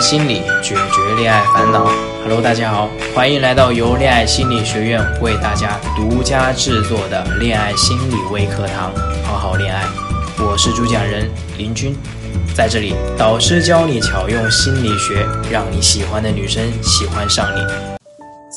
心理，解决恋爱烦恼。Hello，大家好，欢迎来到由恋爱心理学院为大家独家制作的恋爱心理微课堂，好好恋爱。我是主讲人林军，在这里，导师教你巧用心理学，让你喜欢的女生喜欢上你。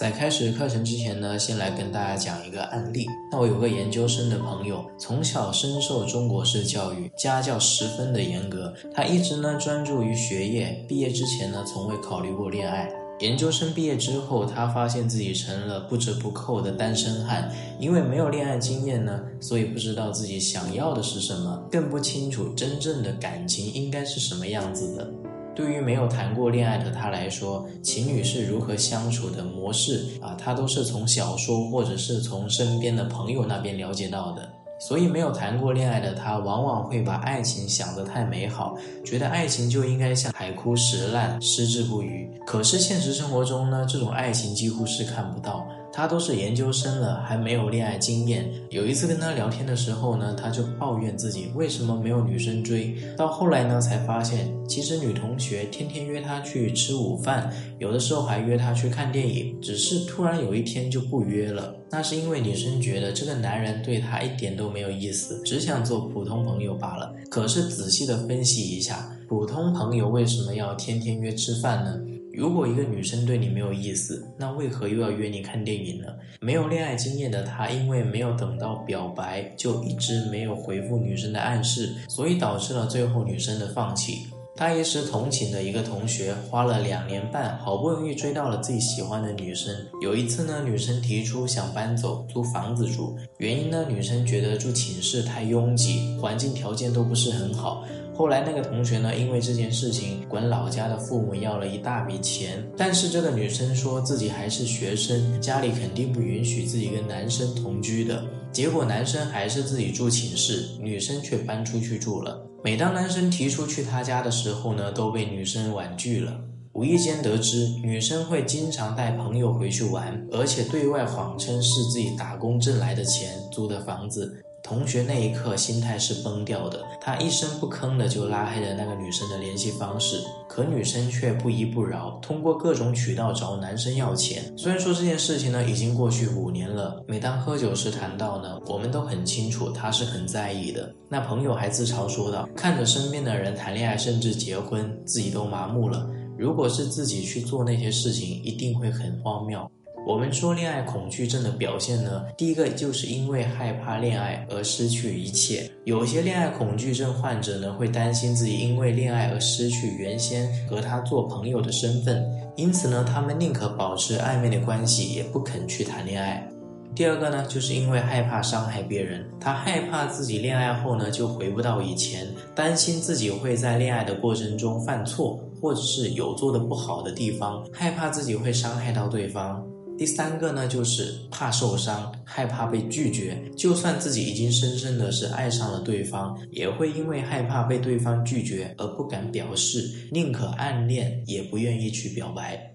在开始课程之前呢，先来跟大家讲一个案例。那我有个研究生的朋友，从小深受中国式教育，家教十分的严格。他一直呢专注于学业，毕业之前呢从未考虑过恋爱。研究生毕业之后，他发现自己成了不折不扣的单身汉。因为没有恋爱经验呢，所以不知道自己想要的是什么，更不清楚真正的感情应该是什么样子的。对于没有谈过恋爱的他来说，情侣是如何相处的模式啊，他都是从小说或者是从身边的朋友那边了解到的。所以没有谈过恋爱的他，往往会把爱情想得太美好，觉得爱情就应该像海枯石烂、矢志不渝。可是现实生活中呢，这种爱情几乎是看不到。他都是研究生了，还没有恋爱经验。有一次跟他聊天的时候呢，他就抱怨自己为什么没有女生追。到后来呢，才发现其实女同学天天约他去吃午饭，有的时候还约他去看电影，只是突然有一天就不约了。那是因为女生觉得这个男人对她一点都没有意思，只想做普通朋友罢了。可是仔细的分析一下，普通朋友为什么要天天约吃饭呢？如果一个女生对你没有意思，那为何又要约你看电影呢？没有恋爱经验的他，因为没有等到表白，就一直没有回复女生的暗示，所以导致了最后女生的放弃。他一时同寝的一个同学，花了两年半，好不容易追到了自己喜欢的女生。有一次呢，女生提出想搬走，租房子住，原因呢，女生觉得住寝室太拥挤，环境条件都不是很好。后来那个同学呢，因为这件事情管老家的父母要了一大笔钱，但是这个女生说自己还是学生，家里肯定不允许自己跟男生同居的。结果男生还是自己住寝室，女生却搬出去住了。每当男生提出去他家的时候呢，都被女生婉拒了。无意间得知，女生会经常带朋友回去玩，而且对外谎称是自己打工挣来的钱租的房子。同学那一刻心态是崩掉的，他一声不吭的就拉黑了那个女生的联系方式，可女生却不依不饶，通过各种渠道找男生要钱。虽然说这件事情呢已经过去五年了，每当喝酒时谈到呢，我们都很清楚他是很在意的。那朋友还自嘲说道：“看着身边的人谈恋爱甚至结婚，自己都麻木了。如果是自己去做那些事情，一定会很荒谬。”我们说恋爱恐惧症的表现呢，第一个就是因为害怕恋爱而失去一切。有些恋爱恐惧症患者呢，会担心自己因为恋爱而失去原先和他做朋友的身份，因此呢，他们宁可保持暧昧的关系，也不肯去谈恋爱。第二个呢，就是因为害怕伤害别人，他害怕自己恋爱后呢就回不到以前，担心自己会在恋爱的过程中犯错，或者是有做的不好的地方，害怕自己会伤害到对方。第三个呢，就是怕受伤，害怕被拒绝。就算自己已经深深的是爱上了对方，也会因为害怕被对方拒绝而不敢表示，宁可暗恋也不愿意去表白。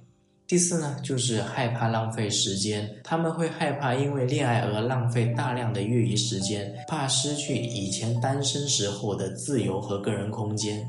第四呢，就是害怕浪费时间，他们会害怕因为恋爱而浪费大量的业余时间，怕失去以前单身时候的自由和个人空间。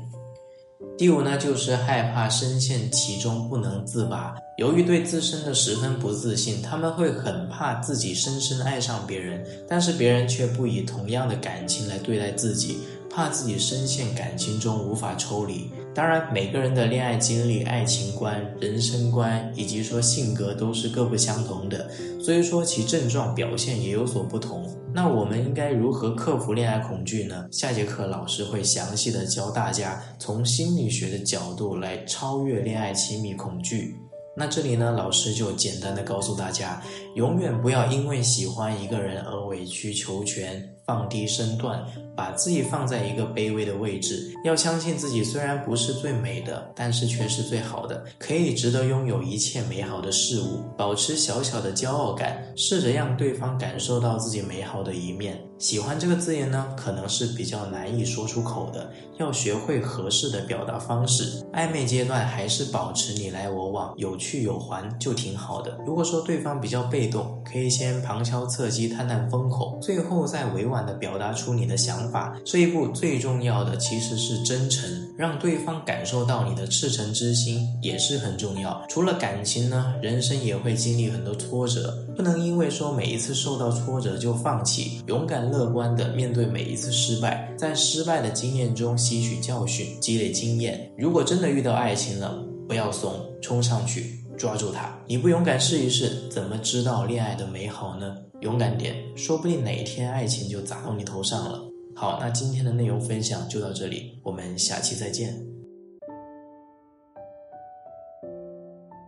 第五呢，就是害怕深陷其中不能自拔。由于对自身的十分不自信，他们会很怕自己深深爱上别人，但是别人却不以同样的感情来对待自己，怕自己深陷感情中无法抽离。当然，每个人的恋爱经历、爱情观、人生观以及说性格都是各不相同的，所以说其症状表现也有所不同。那我们应该如何克服恋爱恐惧呢？下节课老师会详细的教大家从心理学的角度来超越恋爱亲密恐惧。那这里呢，老师就简单的告诉大家，永远不要因为喜欢一个人而委曲求全、放低身段，把自己放在一个卑微的位置。要相信自己虽然不是最美的，但是却是最好的，可以值得拥有一切美好的事物。保持小小的骄傲感，试着让对方感受到自己美好的一面。喜欢这个字眼呢，可能是比较难以说出口的，要学会合适的表达方式。暧昧阶段还是保持你来我往，有去有还就挺好的。如果说对方比较被动，可以先旁敲侧击探探风口，最后再委婉的表达出你的想法。这一步最重要的其实是真诚，让对方感受到你的赤诚之心也是很重要。除了感情呢，人生也会经历很多挫折，不能因为说每一次受到挫折就放弃，勇敢。乐观的面对每一次失败，在失败的经验中吸取教训，积累经验。如果真的遇到爱情了，不要怂，冲上去抓住它。你不勇敢试一试，怎么知道恋爱的美好呢？勇敢点，说不定哪一天爱情就砸到你头上了。好，那今天的内容分享就到这里，我们下期再见。